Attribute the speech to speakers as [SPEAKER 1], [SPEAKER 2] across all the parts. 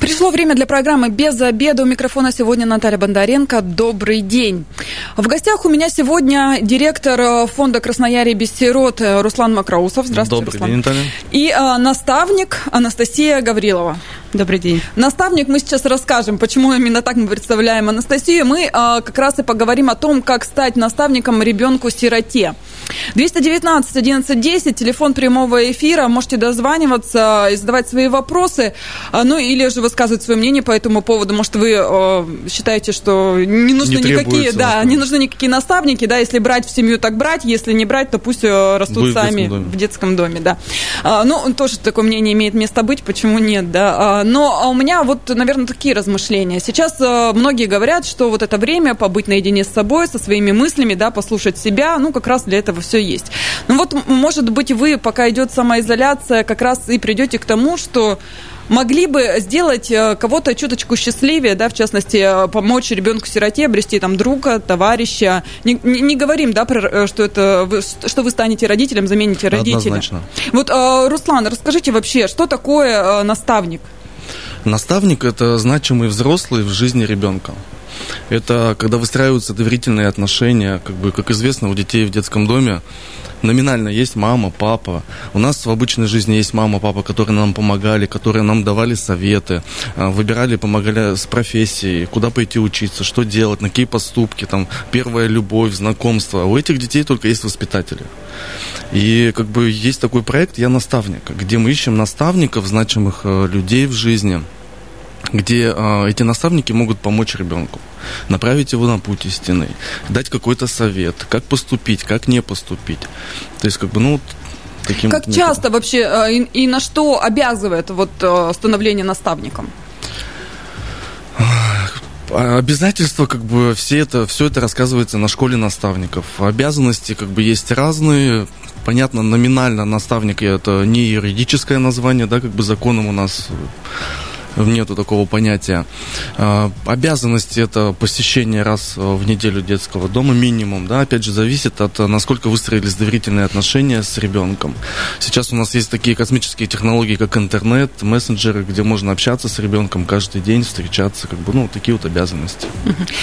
[SPEAKER 1] Пришло время для программы «Без обеда». У микрофона сегодня Наталья Бондаренко. Добрый день. В гостях у меня сегодня директор э, фонда «Красноярье без сирот» Руслан Макроусов.
[SPEAKER 2] Здравствуйте, Добрый Руслан. день, Наталья.
[SPEAKER 1] И э, наставник Анастасия Гаврилова.
[SPEAKER 3] Добрый день.
[SPEAKER 1] Наставник, мы сейчас расскажем, почему именно так мы представляем Анастасию. Мы э, как раз и поговорим о том, как стать наставником ребенку-сироте. 219 11 10, телефон прямого эфира, можете дозваниваться и задавать свои вопросы, а, ну или же высказывать свое мнение по этому поводу. Может, вы э, считаете, что не нужны не никакие, да, не нужны никакие наставники, да, если брать в семью, так брать, если не брать, то пусть э, растут Будет сами в детском, в детском доме, да. А, ну, тоже такое мнение имеет место быть, почему нет, да. А, но у меня вот, наверное, такие размышления. Сейчас э, многие говорят, что вот это время побыть наедине с собой, со своими мыслями, да, послушать себя, ну, как раз для этого все есть. Ну вот, может быть, вы, пока идет самоизоляция, как раз и придете к тому, что могли бы сделать э, кого-то чуточку счастливее, да, в частности, э, помочь ребенку-сироте обрести там друга, товарища. Не, не, не говорим, да, про, э, что это вы, что вы станете родителем, замените родителя.
[SPEAKER 2] Однозначно.
[SPEAKER 1] Вот, Руслан, расскажите вообще, что такое наставник?
[SPEAKER 2] Наставник – это значимый взрослый в жизни ребенка. Это когда выстраиваются доверительные отношения, как бы, как известно, у детей в детском доме номинально есть мама, папа. У нас в обычной жизни есть мама, папа, которые нам помогали, которые нам давали советы, а, выбирали, помогали с профессией, куда пойти учиться, что делать, на какие поступки, там, первая любовь, знакомство. У этих детей только есть воспитатели. И как бы есть такой проект «Я наставник», где мы ищем наставников, значимых э, людей в жизни – где э, эти наставники могут помочь ребенку, направить его на путь истины, дать какой-то совет, как поступить, как не поступить. То есть, как бы, ну,
[SPEAKER 1] таким Как методом. часто вообще э, и, и на что обязывает вот э, становление наставником?
[SPEAKER 2] Обязательства, как бы, все это, все это рассказывается на школе наставников. Обязанности, как бы, есть разные. Понятно, номинально наставник это не юридическое название, да, как бы законом у нас нету такого понятия. А, обязанности это посещение раз в неделю детского дома минимум, да, опять же, зависит от насколько выстроились доверительные отношения с ребенком. Сейчас у нас есть такие космические технологии, как интернет, мессенджеры, где можно общаться с ребенком каждый день, встречаться, как бы, ну, такие вот обязанности.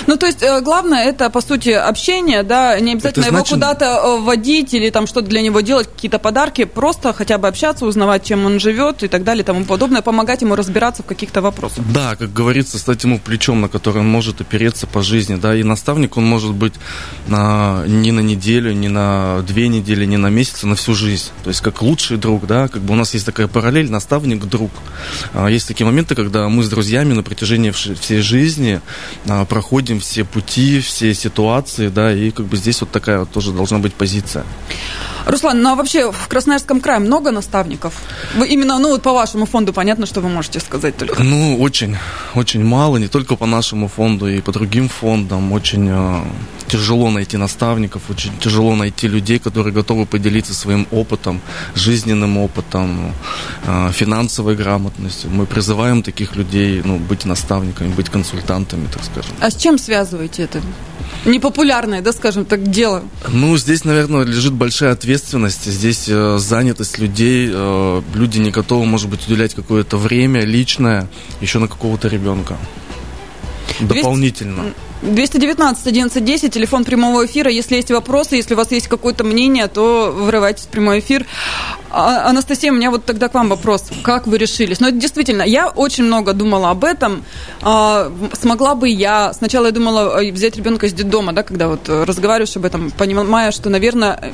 [SPEAKER 1] Ну, то есть, э, главное, это, по сути, общение, да, не обязательно это значит... его куда-то э, водить или там что-то для него делать, какие-то подарки, просто хотя бы общаться, узнавать, чем он живет и так далее, и тому подобное, помогать ему разбираться в каких каких-то вопросов.
[SPEAKER 2] Да, как говорится, стать ему плечом, на которое он может опереться по жизни. Да, и наставник он может быть на, не на неделю, не на две недели, не на месяц, а на всю жизнь. То есть как лучший друг, да, как бы у нас есть такая параллель, наставник, друг. А, есть такие моменты, когда мы с друзьями на протяжении всей жизни а, проходим все пути, все ситуации, да, и как бы здесь вот такая вот тоже должна быть позиция.
[SPEAKER 1] Руслан, ну а вообще в Красноярском крае много наставников? Вы именно, ну вот по вашему фонду понятно, что вы можете сказать только.
[SPEAKER 2] Ну, очень, очень мало, не только по нашему фонду, и по другим фондам. Очень э, тяжело найти наставников, очень тяжело найти людей, которые готовы поделиться своим опытом, жизненным опытом, э, финансовой грамотностью. Мы призываем таких людей ну, быть наставниками, быть консультантами, так скажем.
[SPEAKER 1] А с чем связываете это? Непопулярное, да, скажем так, дело?
[SPEAKER 2] Ну, здесь, наверное, лежит большая ответственность. Здесь э, занятость людей. Э, люди не готовы, может быть, уделять какое-то время личное еще на какого-то ребенка. Дополнительно.
[SPEAKER 1] 219 11 10, телефон прямого эфира. Если есть вопросы, если у вас есть какое-то мнение, то врывайтесь в прямой эфир. А, Анастасия, у меня вот тогда к вам вопрос. Как вы решились? Ну, это действительно, я очень много думала об этом. А, смогла бы я... Сначала я думала э, взять ребенка из детдома, да, когда вот разговариваешь об этом, понимая, что, наверное,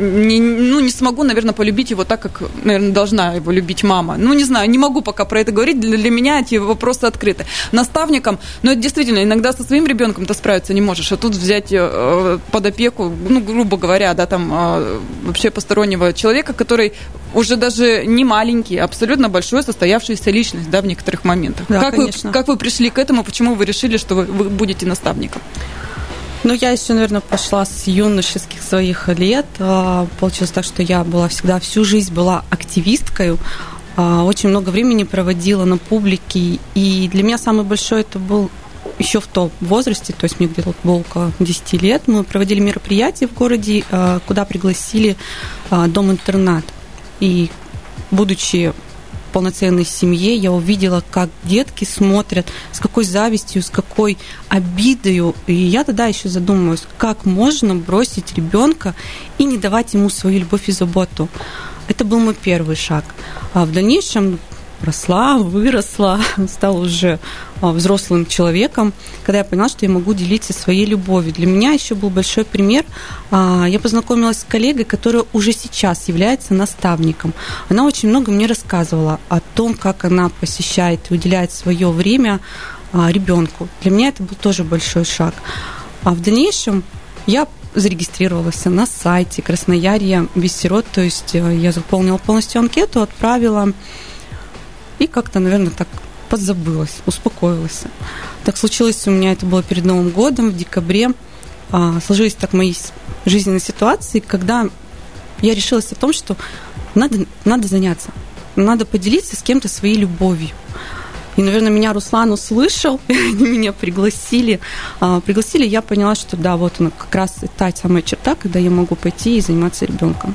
[SPEAKER 1] не, ну, не смогу, наверное, полюбить его так, как, наверное, должна его любить мама. Ну, не знаю, не могу пока про это говорить. Для, для меня эти вопросы открыты. Наставником, но это действительно, иногда со своим ребенком ты справиться не можешь, а тут взять э, под опеку, ну, грубо говоря, да, там, э, вообще постороннего человека, который уже даже не маленький, а абсолютно большой состоявшаяся личность, да, в некоторых моментах. Да, как, конечно. вы, как вы пришли к этому, почему вы решили, что вы, вы будете наставником?
[SPEAKER 3] Ну, я еще, наверное, пошла с юношеских своих лет. А, получилось так, что я была всегда, всю жизнь была активисткой, а, очень много времени проводила на публике. И для меня самый большой это был еще в том возрасте, то есть мне где-то было около 10 лет, мы проводили мероприятие в городе, э, куда пригласили дом-интернат. И будучи полноценной семье, я увидела, как детки смотрят, с какой завистью, с какой обидою. И я тогда еще задумываюсь, как можно бросить ребенка и не давать ему свою любовь и заботу. Это был мой первый шаг. А в дальнейшем росла, выросла, стала уже а, взрослым человеком, когда я поняла, что я могу делиться своей любовью. Для меня еще был большой пример. А, я познакомилась с коллегой, которая уже сейчас является наставником. Она очень много мне рассказывала о том, как она посещает и уделяет свое время а, ребенку. Для меня это был тоже большой шаг. А в дальнейшем я зарегистрировалась на сайте Красноярья без сирот, то есть э, я заполнила полностью анкету, отправила и как-то, наверное, так подзабылась, успокоилась. Так случилось у меня, это было перед Новым годом, в декабре. А, сложились так мои жизненные ситуации, когда я решилась о том, что надо, надо заняться, надо поделиться с кем-то своей любовью. И, наверное, меня Руслан услышал, они меня пригласили. А, пригласили, я поняла, что да, вот она как раз та самая черта, когда я могу пойти и заниматься ребенком.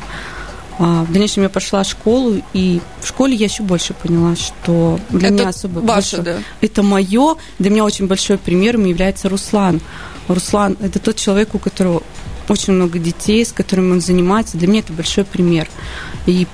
[SPEAKER 3] А, в дальнейшем я пошла в школу, и в школе я еще больше поняла, что для это меня особо
[SPEAKER 1] ваше, больше, да?
[SPEAKER 3] это мое. Для меня очень большой примером является Руслан. Руслан – это тот человек, у которого очень много детей, с которыми он занимается. Для меня это большой пример. И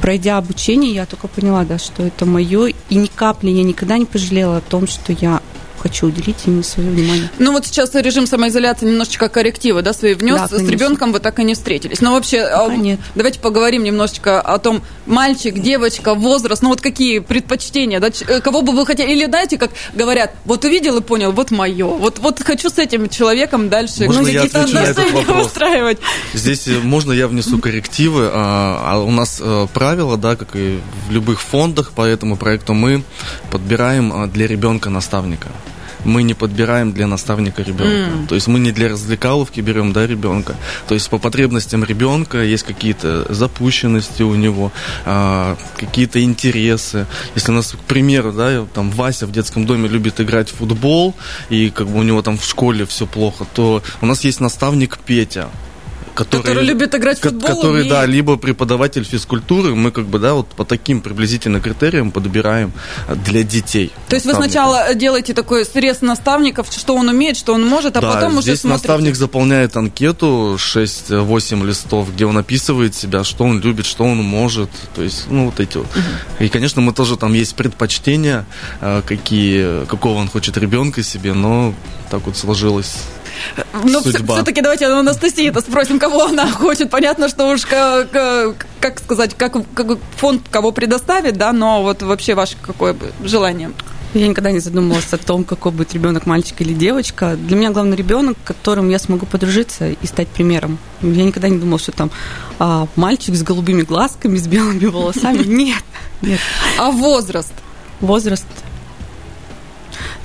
[SPEAKER 3] пройдя обучение, я только поняла, да, что это мое, и ни капли я никогда не пожалела о том, что я хочу уделить ему свое внимание.
[SPEAKER 1] Ну вот сейчас режим самоизоляции немножечко коррективы, да, свои внес. Да, с ребенком вы так и не встретились. Но вообще, Пока нет. давайте поговорим немножечко о том, мальчик, девочка, возраст, ну вот какие предпочтения, да, э, кого бы вы хотели, или знаете, как говорят, вот увидел и понял, вот мое, вот, вот хочу с этим человеком дальше
[SPEAKER 2] можно я отвечу на этот вопрос? устраивать. Здесь э, можно я внесу коррективы, а, а у нас а, правила, да, как и в любых фондах, по этому проекту мы подбираем для ребенка наставника мы не подбираем для наставника ребенка. Mm. То есть мы не для развлекаловки берем, да, ребенка. То есть по потребностям ребенка есть какие-то запущенности у него, а, какие-то интересы. Если у нас, к примеру, да, там Вася в детском доме любит играть в футбол, и как бы у него там в школе все плохо, то у нас есть наставник Петя
[SPEAKER 1] который, который любит играть в футбол.
[SPEAKER 2] Который, умеет. да, либо преподаватель физкультуры, мы как бы, да, вот по таким приблизительно критериям подбираем для детей.
[SPEAKER 1] То есть вы сначала делаете такой срез наставников, что он умеет, что он может, а
[SPEAKER 2] да,
[SPEAKER 1] потом
[SPEAKER 2] здесь
[SPEAKER 1] уже смотрите.
[SPEAKER 2] наставник заполняет анкету 6-8 листов, где он описывает себя, что он любит, что он может, то есть, ну, вот эти вот. Угу. И, конечно, мы тоже там есть предпочтения, э, какие, какого он хочет ребенка себе, но так вот сложилось
[SPEAKER 1] ну, все-таки давайте у Анастасии это спросим, кого она хочет. Понятно, что уж как, как сказать, как, как фонд кого предоставит, да, но вот вообще ваше какое бы желание?
[SPEAKER 3] Я никогда не задумывалась о том, какой будет ребенок, мальчик или девочка. Для меня главный ребенок, которым я смогу подружиться и стать примером. Я никогда не думала, что там а, мальчик с голубыми глазками, с белыми волосами. Нет, нет.
[SPEAKER 1] А возраст?
[SPEAKER 3] Возраст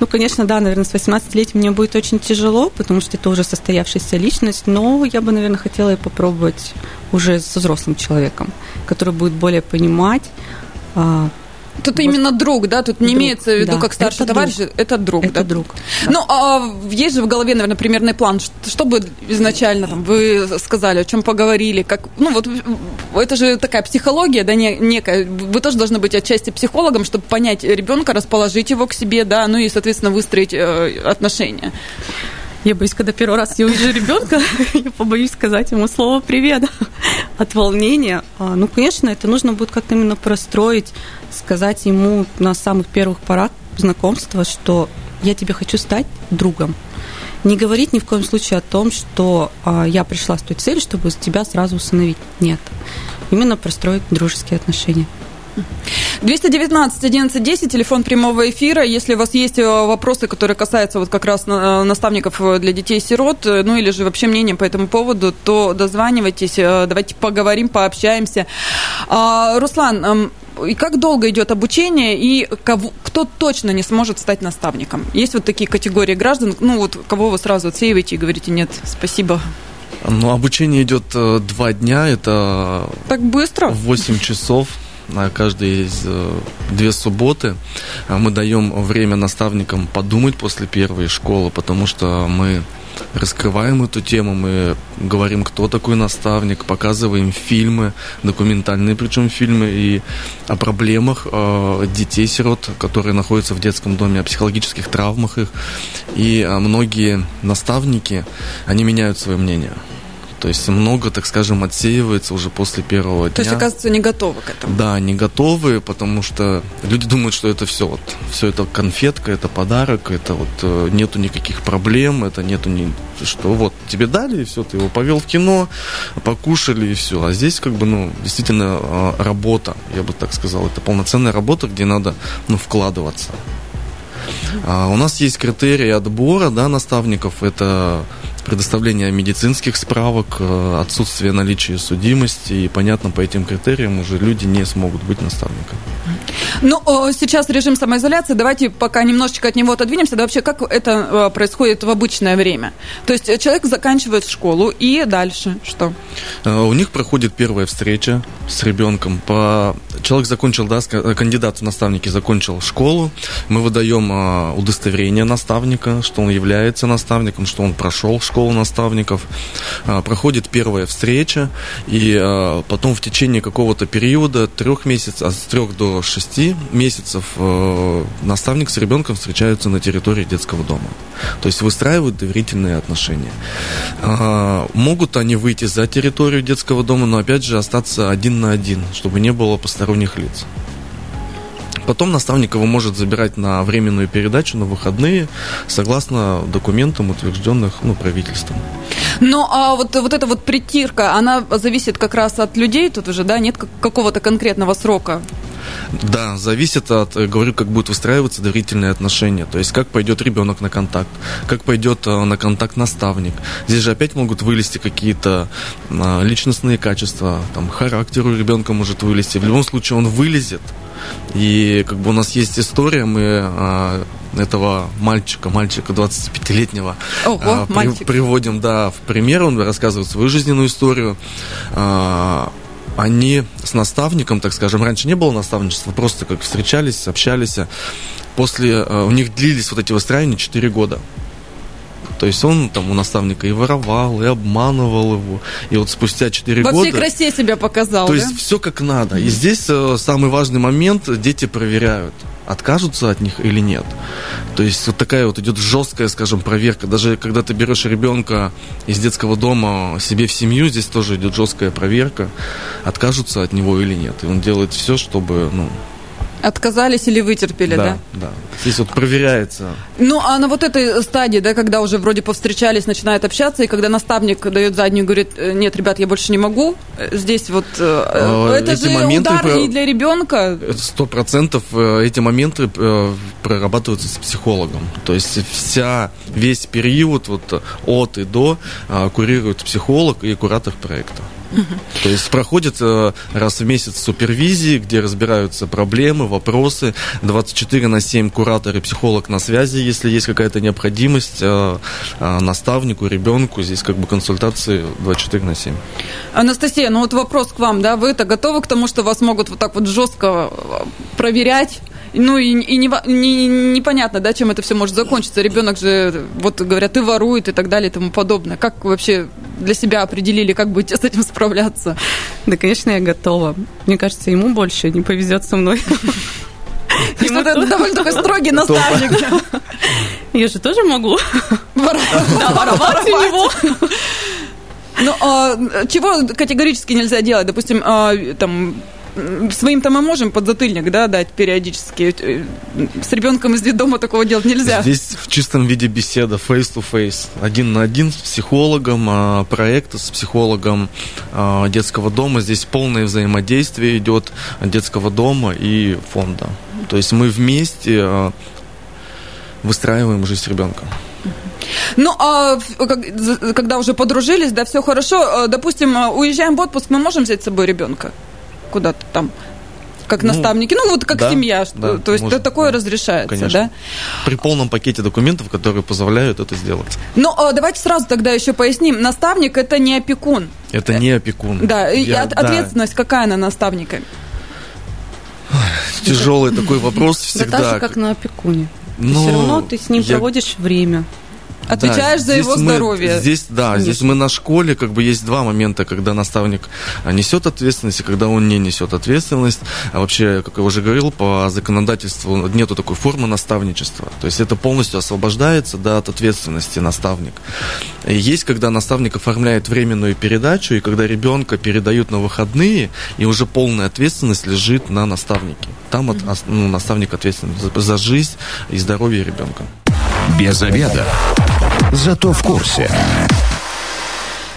[SPEAKER 3] ну, конечно, да, наверное, с 18-летием мне будет очень тяжело, потому что это уже состоявшаяся личность, но я бы, наверное, хотела и попробовать уже со взрослым человеком, который будет более понимать, а,
[SPEAKER 1] Тут вот. именно друг, да? Тут не друг, имеется в виду
[SPEAKER 3] да.
[SPEAKER 1] как старший это товарищ, друг. это друг,
[SPEAKER 3] это
[SPEAKER 1] да?
[SPEAKER 3] друг.
[SPEAKER 1] Да. Ну, а есть же в голове, наверное, примерный план, что бы изначально там вы сказали, о чем поговорили, как, ну вот это же такая психология, да, не, некая. Вы тоже должны быть отчасти психологом, чтобы понять ребенка, расположить его к себе, да, ну и, соответственно, выстроить э, отношения.
[SPEAKER 3] Я боюсь, когда первый раз я увижу ребенка, я побоюсь сказать ему слово «привет» от волнения. А, ну, конечно, это нужно будет как-то именно простроить, сказать ему на самых первых порах знакомства, что я тебе хочу стать другом. Не говорить ни в коем случае о том, что а, я пришла с той целью, чтобы тебя сразу усыновить. Нет. Именно простроить дружеские отношения.
[SPEAKER 1] 219 11 10, телефон прямого эфира. Если у вас есть э, вопросы, которые касаются вот как раз э, наставников э, для детей-сирот, ну или же вообще мнение по этому поводу, то дозванивайтесь, давайте поговорим, пообщаемся. А, Руслан, эм, и как долго идет обучение, и кого, кто точно не сможет стать наставником? Есть вот такие категории граждан, ну вот кого вы сразу отсеиваете и говорите, нет, спасибо,
[SPEAKER 2] ну, обучение идет два дня, это...
[SPEAKER 1] Так быстро?
[SPEAKER 2] 8 часов каждые из две субботы мы даем время наставникам подумать после первой школы, потому что мы раскрываем эту тему, мы говорим, кто такой наставник, показываем фильмы, документальные причем фильмы, и о проблемах э, детей-сирот, которые находятся в детском доме, о психологических травмах их. И э, многие наставники, они меняют свое мнение. То есть много, так скажем, отсеивается уже после первого дня.
[SPEAKER 1] То есть, оказывается, не готовы к этому.
[SPEAKER 2] Да, не готовы, потому что люди думают, что это все вот, все это конфетка, это подарок, это вот э, нету никаких проблем, это нету ни что вот тебе дали и все, ты его повел в кино, покушали и все. А здесь как бы, ну, действительно э, работа, я бы так сказал, это полноценная работа, где надо, ну, вкладываться. А у нас есть критерии отбора, да, наставников. Это предоставление медицинских справок, э, отсутствие наличия судимости, и понятно, по этим критериям уже люди не смогут быть наставниками.
[SPEAKER 1] Ну, сейчас режим самоизоляции, давайте пока немножечко от него отодвинемся, да вообще как это э, происходит в обычное время? То есть человек заканчивает школу, и дальше что?
[SPEAKER 2] Э, у них проходит первая встреча с ребенком. По... Человек закончил, да, кандидат в наставники закончил школу, мы выдаем удостоверение наставника, что он является наставником, что он прошел школу, наставников, а, проходит первая встреча, и а, потом в течение какого-то периода, трех месяцев, от трех до шести месяцев, а, наставник с ребенком встречаются на территории детского дома. То есть выстраивают доверительные отношения. Могут они выйти за территорию детского дома, но опять же остаться один на один, чтобы не было посторонних лиц. Потом наставник его может забирать на временную передачу на выходные, согласно документам, утвержденных ну, правительством.
[SPEAKER 1] Ну, а вот, вот эта вот притирка, она зависит как раз от людей тут уже, да? Нет какого-то конкретного срока?
[SPEAKER 2] Да, зависит от, говорю, как будут выстраиваться доверительные отношения. То есть, как пойдет ребенок на контакт, как пойдет э, на контакт наставник. Здесь же опять могут вылезти какие-то а, личностные качества, там, характер у ребенка может вылезти. В любом случае, он вылезет, и как бы у нас есть история, мы а, этого мальчика, мальчика 25-летнего
[SPEAKER 1] Ого, а, при,
[SPEAKER 2] приводим, да, в пример, он рассказывает свою жизненную историю. А, они с наставником, так скажем, раньше не было наставничества, просто как встречались, общались. После а, у них длились вот эти выстраивания 4 года. То есть он там у наставника и воровал, и обманывал его. И вот спустя 4
[SPEAKER 1] Во
[SPEAKER 2] года...
[SPEAKER 1] Во всей красе себя показал,
[SPEAKER 2] То
[SPEAKER 1] да?
[SPEAKER 2] есть все как надо. И здесь э, самый важный момент, дети проверяют откажутся от них или нет. То есть вот такая вот идет жесткая, скажем, проверка. Даже когда ты берешь ребенка из детского дома себе в семью, здесь тоже идет жесткая проверка, откажутся от него или нет. И он делает все, чтобы ну,
[SPEAKER 1] Отказались или вытерпели, да?
[SPEAKER 2] Да, да. Здесь вот проверяется.
[SPEAKER 1] Ну, а на вот этой стадии, да, когда уже вроде повстречались, начинают общаться, и когда наставник дает заднюю, говорит, «Э, нет, ребят, я больше не могу, э, здесь вот... А, это эти же моменты удар про... и для ребенка.
[SPEAKER 2] Сто процентов эти моменты прорабатываются с психологом. То есть вся, весь период вот от и до курирует психолог и куратор проекта. То есть проходит э, раз в месяц супервизии, где разбираются проблемы, вопросы. 24 на 7 куратор и психолог на связи, если есть какая-то необходимость э, э, наставнику, ребенку. Здесь как бы консультации 24 на 7.
[SPEAKER 1] Анастасия, ну вот вопрос к вам, да, вы-то готовы к тому, что вас могут вот так вот жестко проверять? Ну и, и не, не, непонятно, да, чем это все может закончиться. Ребенок же, вот говорят, и ворует и так далее и тому подобное. Как вообще для себя определили, как будете с этим справляться?
[SPEAKER 3] Да, конечно, я готова. Мне кажется, ему больше не повезет со мной.
[SPEAKER 1] Ему это довольно такой строгий наставник.
[SPEAKER 3] Я же тоже могу
[SPEAKER 1] воровать у него. Ну, а, чего категорически нельзя делать? Допустим, а, там своим-то мы можем подзатыльник, да, дать периодически. Э, с ребенком из детдома такого делать нельзя.
[SPEAKER 2] Здесь в чистом виде беседа, face-to-face, один на один с психологом, а, проекта с психологом а, детского дома. Здесь полное взаимодействие идет детского дома и фонда. То есть мы вместе а, выстраиваем жизнь ребенка.
[SPEAKER 1] Ну, а когда уже подружились, да, все хорошо. Допустим, уезжаем в отпуск, мы можем взять с собой ребенка? Куда-то там как ну, наставники, ну вот как да, семья, да, то есть может, такое да, разрешается, конечно. да?
[SPEAKER 2] При полном пакете документов, которые позволяют это сделать.
[SPEAKER 1] Ну а, давайте сразу тогда еще поясним, наставник это не опекун.
[SPEAKER 2] Это не опекун.
[SPEAKER 1] Да, Я, и от, да. ответственность какая на наставника?
[SPEAKER 2] Тяжелый такой вопрос всегда.
[SPEAKER 3] Да так же, как на опекуне. Но все равно ты с ним я... проводишь время.
[SPEAKER 1] Отвечаешь да, за его
[SPEAKER 2] мы,
[SPEAKER 1] здоровье.
[SPEAKER 2] Здесь, да, Конечно. здесь мы на школе, как бы есть два момента, когда наставник а, несет ответственность и когда он не несет ответственность. А вообще, как я уже говорил, по законодательству нету такой формы наставничества. То есть это полностью освобождается да, от ответственности наставник. И есть, когда наставник оформляет временную передачу, и когда ребенка передают на выходные, и уже полная ответственность лежит на наставнике. Там от, ну, наставник ответственен за, за жизнь и здоровье ребенка.
[SPEAKER 4] Без обеда зато в курсе.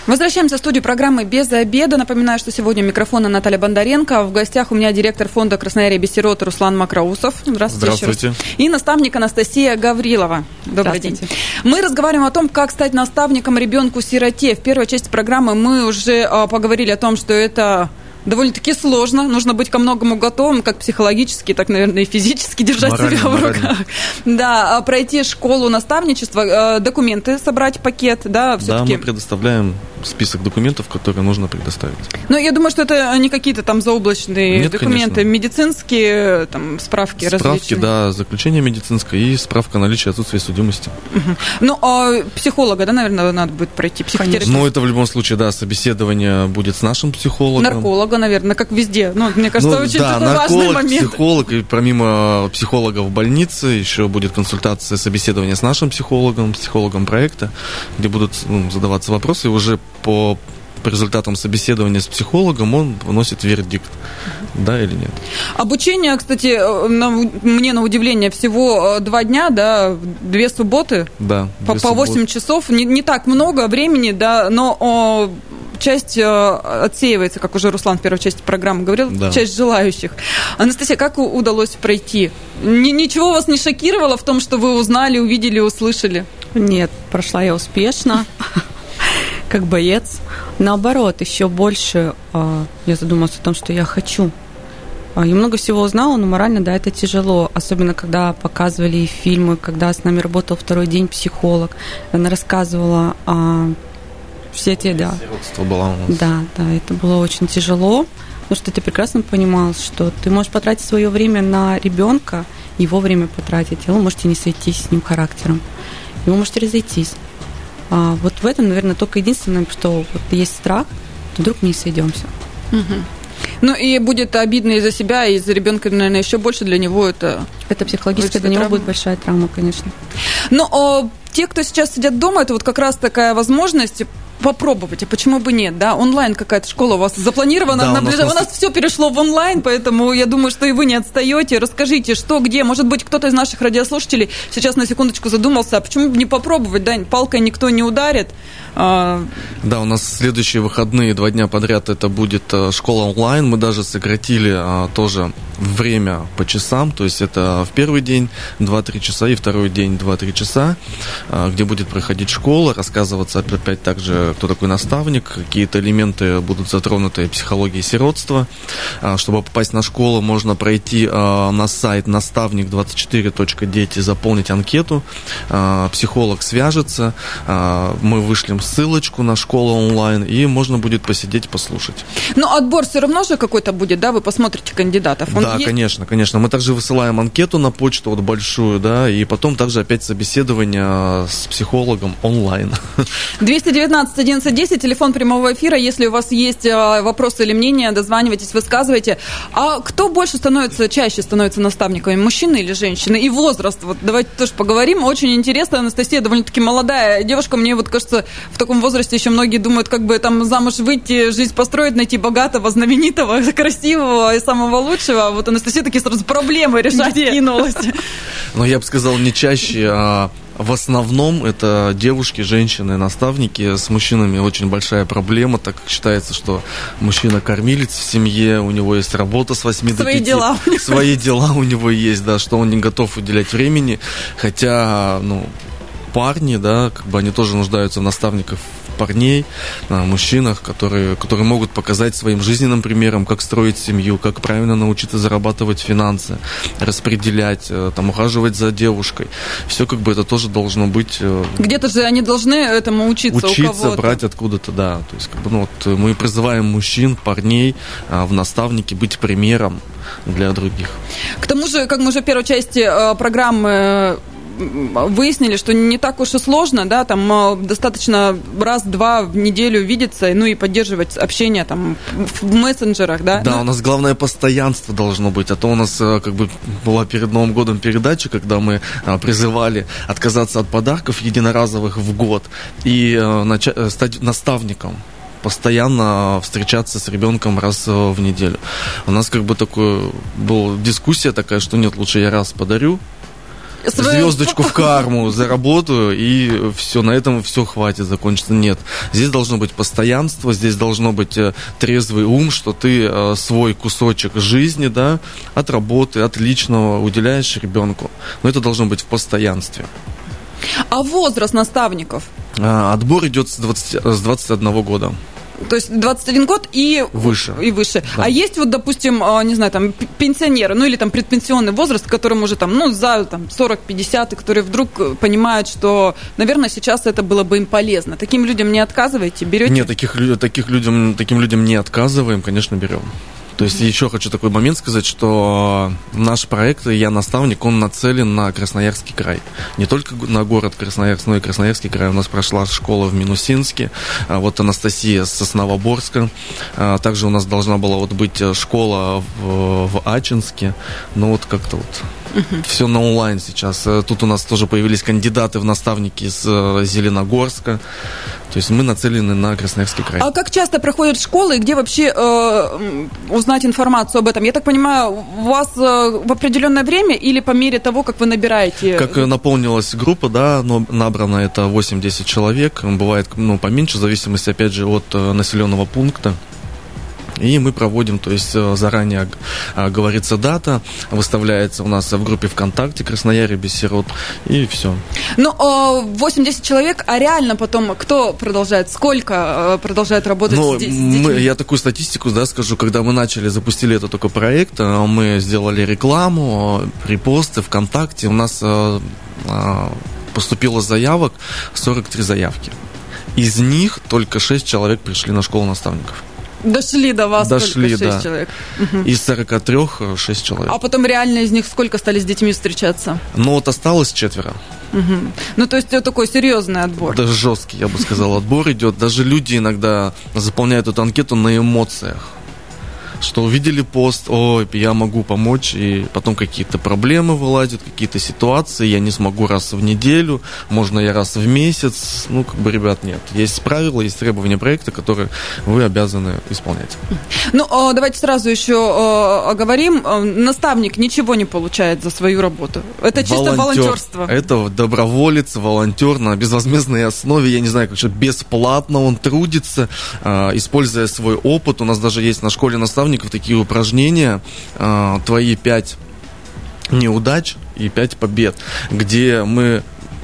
[SPEAKER 1] Возвращаемся в студию программы «Без обеда». Напоминаю, что сегодня микрофона Наталья Бондаренко. В гостях у меня директор фонда Красноярья Бессирот Руслан Макроусов.
[SPEAKER 2] Здравствуйте. Здравствуйте.
[SPEAKER 1] И наставник Анастасия Гаврилова. Добрый день. Мы разговариваем о том, как стать наставником ребенку-сироте. В первой части программы мы уже а, поговорили о том, что это довольно-таки сложно. Нужно быть ко многому готовым, как психологически, так, наверное, и физически держать морально, себя в руках. Морально. Да, а пройти школу наставничества, э, документы собрать пакет, да,
[SPEAKER 2] все-таки. Да, мы предоставляем список документов, которые нужно предоставить.
[SPEAKER 1] Ну, я думаю, что это не какие-то там заоблачные Нет, документы, конечно. медицинские, там, справки,
[SPEAKER 2] справки различные. да, заключение медицинское и справка о наличии отсутствия судимости.
[SPEAKER 1] Угу. Ну, а психолога, да, наверное, надо будет пройти, психотерапевт?
[SPEAKER 2] Ну, это в любом случае, да, собеседование будет с нашим психологом.
[SPEAKER 1] Нарколога, наверное, как везде. Ну, мне кажется, ну, очень
[SPEAKER 2] да,
[SPEAKER 1] такой
[SPEAKER 2] нарколог,
[SPEAKER 1] важный момент.
[SPEAKER 2] психолог, и помимо психолога в больнице еще будет консультация, собеседование с нашим психологом, психологом проекта, где будут ну, задаваться вопросы, и уже по по результатам собеседования с психологом он выносит вердикт, да или нет.
[SPEAKER 1] Обучение, кстати, э, на, мне на удивление всего э, два дня, да, две субботы.
[SPEAKER 2] Да.
[SPEAKER 1] По, по 8 часов, не, не так много времени, да, но о, часть э, отсеивается, как уже Руслан в первой части программы говорил, да. часть желающих. Анастасия, как удалось пройти? Н- ничего вас не шокировало в том, что вы узнали, увидели, услышали?
[SPEAKER 3] Нет, прошла я успешно как боец. Наоборот, еще больше э, я задумалась о том, что я хочу. А, я много всего узнала, но морально, да, это тяжело. Особенно, когда показывали фильмы, когда с нами работал второй день психолог. Она рассказывала э, все те, да.
[SPEAKER 2] была у нас.
[SPEAKER 3] Да, да, это было очень тяжело. Потому что ты прекрасно понимал, что ты можешь потратить свое время на ребенка, его время потратить, а вы можете не сойтись с ним характером. И вы можете разойтись. А, вот в этом, наверное, только единственное, что вот есть страх, то вдруг мы не сойдемся.
[SPEAKER 1] Угу. Ну и будет обидно из-за себя, и из-за ребенка, наверное, еще больше для него это.
[SPEAKER 3] Это психологически для него будет большая травма, конечно.
[SPEAKER 1] Ну, а те, кто сейчас сидят дома, это вот как раз такая возможность попробовать, а почему бы нет, да? Онлайн какая-то школа у вас запланирована да, на. У нас, у нас все перешло в онлайн, поэтому я думаю, что и вы не отстаете. Расскажите, что, где? Может быть, кто-то из наших радиослушателей сейчас на секундочку задумался, а почему бы не попробовать, да? Палкой никто не ударит.
[SPEAKER 2] А... Да, у нас следующие выходные, два дня подряд, это будет э, школа онлайн. Мы даже сократили а, тоже время по часам, то есть это в первый день 2-3 часа и второй день 2-3 часа, а, где будет проходить школа, рассказываться опять также, кто такой наставник, какие-то элементы будут затронуты психологии сиротства. А, чтобы попасть на школу, можно пройти а, на сайт наставник24.дети, заполнить анкету, психолог свяжется, мы вышлем ссылочку на школу онлайн, и можно будет посидеть, послушать.
[SPEAKER 1] Но отбор все равно же какой-то будет, да? Вы посмотрите кандидатов.
[SPEAKER 2] Он да, есть? конечно, конечно. Мы также высылаем анкету на почту вот большую, да, и потом также опять собеседование с психологом онлайн.
[SPEAKER 1] 219 1110, телефон прямого эфира. Если у вас есть а, вопросы или мнения, дозванивайтесь, высказывайте. А кто больше становится, чаще становится наставниками, мужчины или женщины? И возраст, вот давайте тоже поговорим. Очень интересно, Анастасия довольно-таки молодая девушка. Мне вот кажется, в таком возрасте еще многие думают, как бы там замуж выйти, жизнь построить, найти богатого, знаменитого, красивого и самого лучшего. Вот Анастасия такие сразу проблемы решать кинулась.
[SPEAKER 2] Ну, я бы сказал, не чаще, а в основном это девушки, женщины, наставники. С мужчинами очень большая проблема, так как считается, что мужчина кормилец в семье, у него есть работа с 8
[SPEAKER 1] Свои до 5. Дела.
[SPEAKER 2] Свои дела у него есть, да, что он не готов уделять времени. Хотя, ну, парни, да, как бы они тоже нуждаются в наставниках парней, мужчинах, которые, которые могут показать своим жизненным примером, как строить семью, как правильно научиться зарабатывать финансы, распределять, э, там, ухаживать за девушкой. Все как бы это тоже должно быть... Э,
[SPEAKER 1] Где-то же они должны этому учиться
[SPEAKER 2] Учиться, брать откуда-то, да. То есть, как бы, ну, вот, мы призываем мужчин, парней э, в наставнике быть примером для других.
[SPEAKER 1] К тому же, как мы уже в первой части программы выяснили, что не так уж и сложно, да, там э, достаточно раз-два в неделю видеться, ну и поддерживать общение там в мессенджерах, да.
[SPEAKER 2] Да, ну, у нас главное постоянство должно быть, а то у нас э, как бы была перед Новым годом передача, когда мы э, призывали отказаться от подарков единоразовых в год и начать, стать наставником постоянно встречаться с ребенком раз в неделю. У нас как бы такое была дискуссия такая, что нет, лучше я раз подарю, звездочку в карму заработаю, и все, на этом все хватит, закончится. Нет. Здесь должно быть постоянство, здесь должно быть э, трезвый ум, что ты э, свой кусочек жизни, да, от работы, от личного уделяешь ребенку. Но это должно быть в постоянстве.
[SPEAKER 1] А возраст наставников?
[SPEAKER 2] А, отбор идет с, 20, с 21 года.
[SPEAKER 1] То есть 21 год и
[SPEAKER 2] выше.
[SPEAKER 1] И выше. Да. А есть вот, допустим, а, не знаю, там пенсионеры, ну или там предпенсионный возраст, которым уже там, ну, за там, 40-50, и которые вдруг э, понимают, что, наверное, сейчас это было бы им полезно. Таким людям не отказываете, берете?
[SPEAKER 2] Нет, таких, таких людям, таким людям не отказываем, конечно, берем. То есть еще хочу такой момент сказать, что наш проект «Я наставник», он нацелен на Красноярский край. Не только на город Красноярск, но и Красноярский край. У нас прошла школа в Минусинске, а вот Анастасия с Сосновоборска. А также у нас должна была вот быть школа в, в Ачинске. Но вот как-то вот Угу. Все на онлайн сейчас. Э, тут у нас тоже появились кандидаты в наставники из э, Зеленогорска. То есть мы нацелены на Красноярский край.
[SPEAKER 1] А как часто проходят школы и где вообще э, узнать информацию об этом? Я так понимаю, у вас э, в определенное время или по мере того, как вы набираете?
[SPEAKER 2] Как наполнилась группа, да, но набрано это 8-10 человек. Бывает ну, поменьше, в зависимости, опять же, от населенного пункта. И мы проводим, то есть э, заранее э, говорится дата, выставляется у нас в группе ВКонтакте Краснояре без сирот, и все.
[SPEAKER 1] Ну, 80 человек, а реально потом кто продолжает, сколько э, продолжает работать ну, с
[SPEAKER 2] мы, Я такую статистику да, скажу, когда мы начали, запустили это только проект, мы сделали рекламу, репосты ВКонтакте, у нас поступило заявок 43 заявки. Из них только 6 человек пришли на школу наставников.
[SPEAKER 1] Дошли до вас
[SPEAKER 2] Дошли,
[SPEAKER 1] только 6
[SPEAKER 2] да.
[SPEAKER 1] человек.
[SPEAKER 2] Из 43 6 человек.
[SPEAKER 1] А потом реально из них сколько стали с детьми встречаться?
[SPEAKER 2] Ну вот осталось четверо.
[SPEAKER 1] Угу. Ну, то есть это такой серьезный отбор.
[SPEAKER 2] Даже жесткий, я бы сказал, отбор идет. Даже люди иногда заполняют эту анкету на эмоциях что увидели пост, ой, я могу помочь, и потом какие-то проблемы вылазят, какие-то ситуации, я не смогу раз в неделю, можно я раз в месяц, ну, как бы, ребят, нет. Есть правила, есть требования проекта, которые вы обязаны исполнять.
[SPEAKER 1] Ну, а, давайте сразу еще а, оговорим, а, наставник ничего не получает за свою работу. Это чисто Волонтер. волонтерство.
[SPEAKER 2] Это доброволец, волонтер на безвозмездной основе, я не знаю, как что бесплатно он трудится, используя свой опыт. У нас даже есть на школе наставник наставников такие упражнения, а, твои пять неудач и пять побед, где мы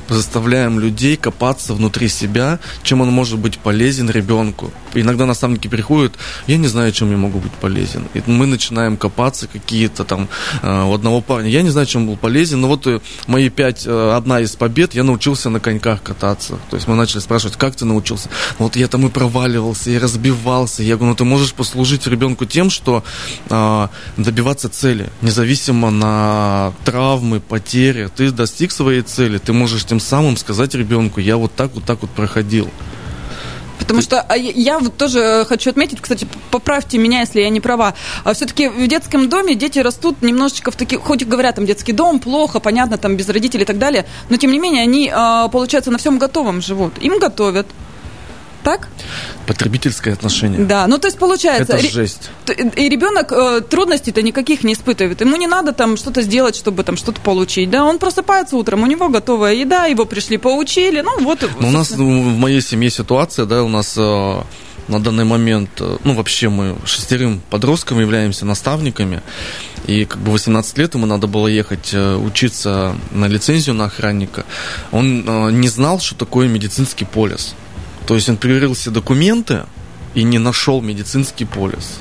[SPEAKER 2] заставляем людей копаться внутри себя, чем он может быть полезен ребенку. Иногда наставники приходят, я не знаю, чем я могу быть полезен. И мы начинаем копаться какие-то там э, у одного парня. Я не знаю, чем был полезен, но вот э, мои пять, э, одна из побед, я научился на коньках кататься. То есть мы начали спрашивать, как ты научился? Вот я там и проваливался, и разбивался. Я говорю, ну ты можешь послужить ребенку тем, что добиваться цели, независимо на травмы, потери. Ты достиг своей цели, ты можешь тем самым сказать ребенку, я вот так вот так вот проходил.
[SPEAKER 1] Потому что а, я вот тоже хочу отметить, кстати, поправьте меня, если я не права. А Все-таки в детском доме дети растут немножечко в таких, хоть говорят, там детский дом плохо, понятно, там без родителей и так далее, но тем не менее они, а, получается, на всем готовом живут. Им готовят, так?
[SPEAKER 2] Потребительское отношение.
[SPEAKER 1] Да, ну то есть получается...
[SPEAKER 2] Это жесть.
[SPEAKER 1] И ребенок э, трудностей-то никаких не испытывает. Ему не надо там что-то сделать, чтобы там что-то получить. Да, он просыпается утром, у него готовая еда, его пришли, поучили, ну вот...
[SPEAKER 2] Ну, у нас ну, в моей семье ситуация, да, у нас... Э, на данный момент, э, ну, вообще мы шестерым подросткам являемся наставниками. и как бы 18 лет ему надо было ехать учиться на лицензию на охранника, он не знал, что такое медицинский полис. То есть он проверил все документы и не нашел медицинский полис.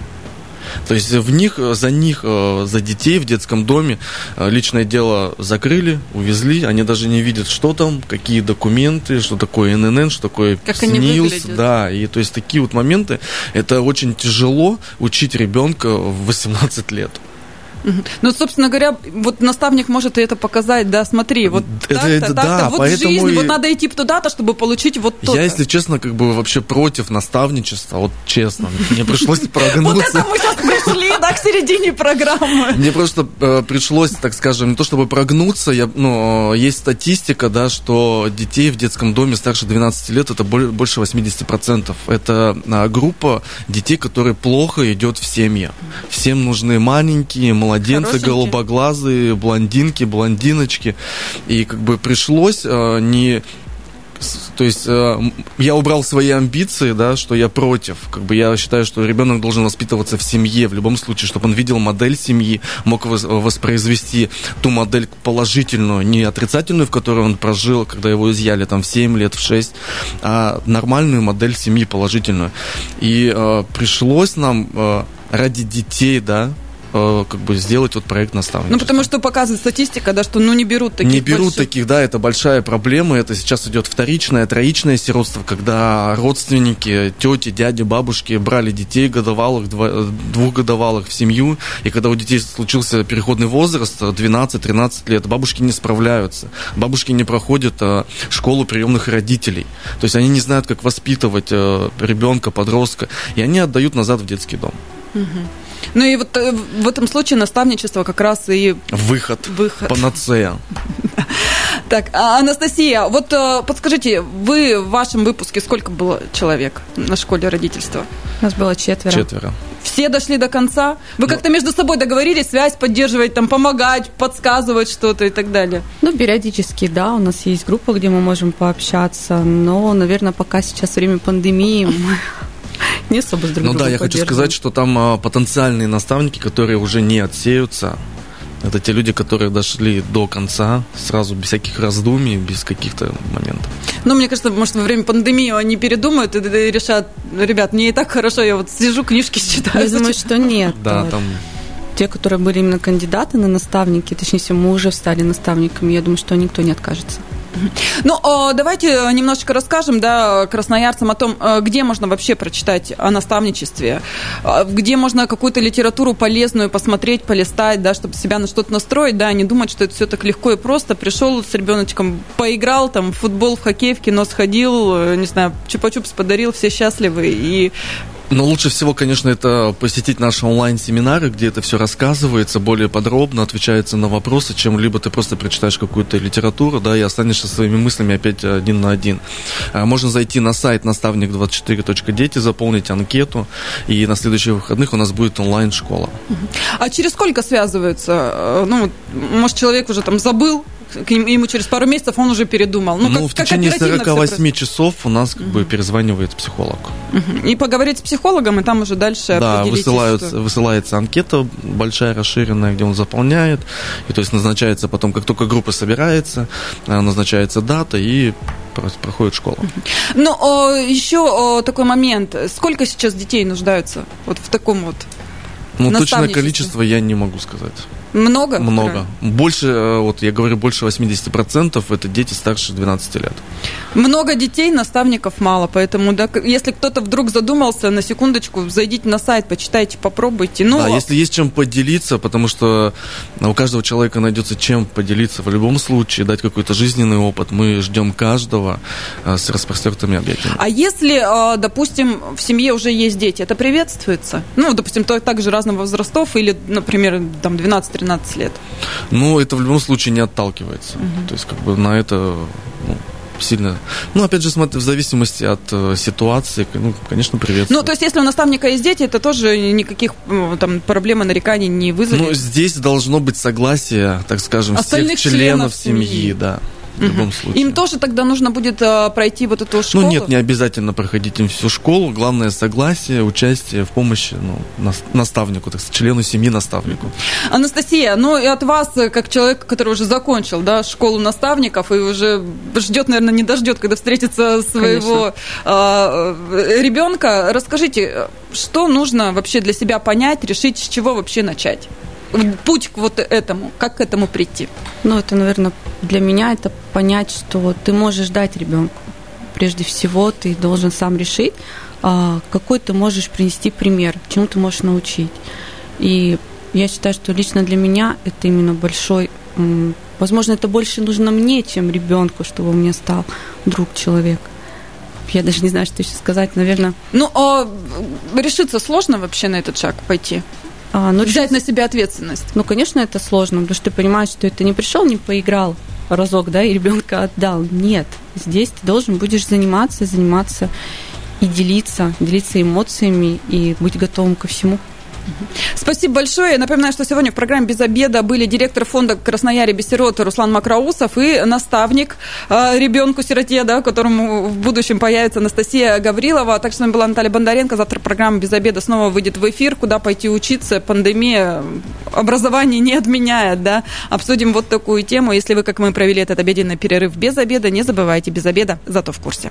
[SPEAKER 2] То есть в них, за них, э, за детей в детском доме э, личное дело закрыли, увезли, они даже не видят, что там, какие документы, что такое ННН, что такое
[SPEAKER 1] как
[SPEAKER 2] СНИЛС. Да, и то есть такие вот моменты, это очень тяжело учить ребенка в 18 лет.
[SPEAKER 1] Ну, собственно говоря, вот наставник может и это показать, да, смотри, вот
[SPEAKER 2] это,
[SPEAKER 1] так-то,
[SPEAKER 2] это,
[SPEAKER 1] так-то,
[SPEAKER 2] да,
[SPEAKER 1] вот
[SPEAKER 2] поэтому
[SPEAKER 1] жизнь,
[SPEAKER 2] и...
[SPEAKER 1] вот надо идти туда-то, чтобы получить вот то
[SPEAKER 2] Я, если честно, как бы вообще против наставничества, вот честно, мне пришлось прогнуться.
[SPEAKER 1] Вот это мы сейчас пришли, да, к середине программы.
[SPEAKER 2] Мне просто э, пришлось, так скажем, не то чтобы прогнуться, я, ну, есть статистика, да, что детей в детском доме старше 12 лет это больше 80%. Это а, группа детей, которые плохо идет в семье. Всем нужны маленькие, младенцы, голубоглазые, блондинки, блондиночки. И как бы пришлось э, не то есть э, я убрал свои амбиции, да, что я против. Как бы я считаю, что ребенок должен воспитываться в семье в любом случае, чтобы он видел модель семьи, мог воспроизвести ту модель положительную, не отрицательную, в которой он прожил, когда его изъяли там в 7 лет, в 6, а нормальную модель семьи положительную. И э, пришлось нам э, ради детей, да, Э, как бы сделать вот проект наставничества.
[SPEAKER 1] Ну, потому что показывает статистика, да, что ну не берут таких
[SPEAKER 2] Не берут
[SPEAKER 1] больших...
[SPEAKER 2] таких, да, это большая проблема. Это сейчас идет вторичное, троичное сиротство, когда родственники, тети, дяди, бабушки брали детей годовалых, двухгодовалых в семью, и когда у детей случился переходный возраст, 12-13 лет, бабушки не справляются. Бабушки не проходят э, школу приемных родителей. То есть они не знают, как воспитывать э, ребенка, подростка, и они отдают назад в детский дом.
[SPEAKER 1] Угу. Ну и вот э, в этом случае наставничество как раз и...
[SPEAKER 2] Выход.
[SPEAKER 1] Выход.
[SPEAKER 2] Панацея.
[SPEAKER 1] Так, а, Анастасия, вот э, подскажите, вы в вашем выпуске сколько было человек на школе родительства?
[SPEAKER 3] У нас было четверо.
[SPEAKER 2] Четверо.
[SPEAKER 1] Все дошли до конца? Вы ну, как-то между собой договорились связь поддерживать, там, помогать, подсказывать что-то и так далее?
[SPEAKER 3] Ну, периодически, да, у нас есть группа, где мы можем пообщаться, но, наверное, пока сейчас время пандемии мы не особо с друг
[SPEAKER 2] Ну да, я хочу сказать, что там а, потенциальные наставники, которые уже не отсеются, это те люди, которые дошли до конца, сразу без всяких раздумий, без каких-то моментов.
[SPEAKER 1] Ну, мне кажется, может, во время пандемии они передумают и решат, ребят, мне и так хорошо, я вот сижу, книжки читаю.
[SPEAKER 3] Я думаю, что нет.
[SPEAKER 2] Да, там
[SPEAKER 3] те, которые были именно кандидаты на наставники, точнее всего, мы уже стали наставниками, я думаю, что никто не откажется.
[SPEAKER 1] Ну, давайте немножечко расскажем, да, красноярцам о том, э, где можно вообще прочитать о наставничестве, э, где можно какую-то литературу полезную посмотреть, полистать, да, чтобы себя на что-то настроить, да, не думать, что это все так легко и просто. Пришел с ребеночком, поиграл, там, в футбол, в хоккей, в кино сходил, э, не знаю, чупа-чупс подарил, все счастливы, и
[SPEAKER 2] но лучше всего, конечно, это посетить наши онлайн-семинары, где это все рассказывается более подробно, отвечается на вопросы, чем либо ты просто прочитаешь какую-то литературу, да, и останешься своими мыслями опять один на один. А, можно зайти на сайт наставник24.дети, заполнить анкету, и на следующих выходных у нас будет онлайн-школа.
[SPEAKER 1] А через сколько связываются? Э, ну, может, человек уже там забыл, ему через пару месяцев он уже передумал.
[SPEAKER 2] Ну, ну как, в течение 48 часов у нас как бы перезванивает психолог.
[SPEAKER 1] И поговорить с психологом, и там уже дальше
[SPEAKER 2] Да, высылаются, что... высылается анкета большая, расширенная, где он заполняет. И то есть назначается потом, как только группа собирается, э, назначается дата и проходит школа.
[SPEAKER 1] Ну, еще такой момент. Сколько сейчас детей нуждаются вот в таком вот
[SPEAKER 2] ну, точное количество я не могу сказать.
[SPEAKER 1] Много?
[SPEAKER 2] Много. Правильно. Больше, э, вот я говорю, больше 80% это дети старше 12 лет.
[SPEAKER 1] Много детей, наставников мало, поэтому да, если кто-то вдруг задумался, на секундочку, зайдите на сайт, почитайте, попробуйте. Ну,
[SPEAKER 2] да, если есть чем поделиться, потому что у каждого человека найдется чем поделиться в любом случае, дать какой-то жизненный опыт, мы ждем каждого э, с распростертыми объятиями.
[SPEAKER 1] А если, э, допустим, в семье уже есть дети, это приветствуется? Ну, допустим, также разных возрастов или, например, там 12-13 13 лет?
[SPEAKER 2] Ну, это в любом случае не отталкивается. Угу. То есть, как бы на это ну, сильно. Ну, опять же, в зависимости от э, ситуации, ну, конечно, приветствую.
[SPEAKER 1] Ну, то есть, если у наставника есть дети, это тоже никаких там проблем и нареканий не вызовет?
[SPEAKER 2] Ну, здесь должно быть согласие, так скажем, Остальных всех членов, членов семьи, семьи, да. В любом случае.
[SPEAKER 1] Им тоже тогда нужно будет э, пройти вот эту школу?
[SPEAKER 2] Ну нет, не обязательно проходить им всю школу. Главное согласие, участие в помощи ну, нас- наставнику, так сказать, члену семьи наставнику.
[SPEAKER 1] Анастасия, ну и от вас, э, как человек, который уже закончил да, школу наставников и уже ждет, наверное, не дождет, когда встретится своего э, ребенка, расскажите, э, что нужно вообще для себя понять, решить, с чего вообще начать? Путь к вот этому, как к этому прийти?
[SPEAKER 3] Ну, это, наверное, для меня это понять, что ты можешь дать ребенку. Прежде всего, ты должен сам решить, а, какой ты можешь принести пример, чему ты можешь научить. И я считаю, что лично для меня это именно большой, возможно, это больше нужно мне, чем ребенку, чтобы у меня стал друг человек. Я даже не знаю, что еще сказать, наверное.
[SPEAKER 1] Ну, а решиться сложно вообще на этот шаг пойти?
[SPEAKER 3] А, ну,
[SPEAKER 1] Взять на себя ответственность?
[SPEAKER 3] Ну, конечно, это сложно, потому что ты понимаешь, что это не пришел, не поиграл разок, да, и ребенка отдал. Нет, здесь ты должен будешь заниматься, заниматься и делиться, делиться эмоциями и быть готовым ко всему.
[SPEAKER 1] Спасибо большое. Я напоминаю, что сегодня в программе «Без обеда» были директор фонда «Краснояре Бессирот» Руслан Макроусов и наставник э, ребенку-сироте, да, которому в будущем появится Анастасия Гаврилова. Так что с нами была Наталья Бондаренко. Завтра программа «Без обеда» снова выйдет в эфир. Куда пойти учиться? Пандемия образование не отменяет, да. Обсудим вот такую тему. Если вы, как мы, провели этот обеденный перерыв без обеда, не забывайте без обеда, зато в курсе.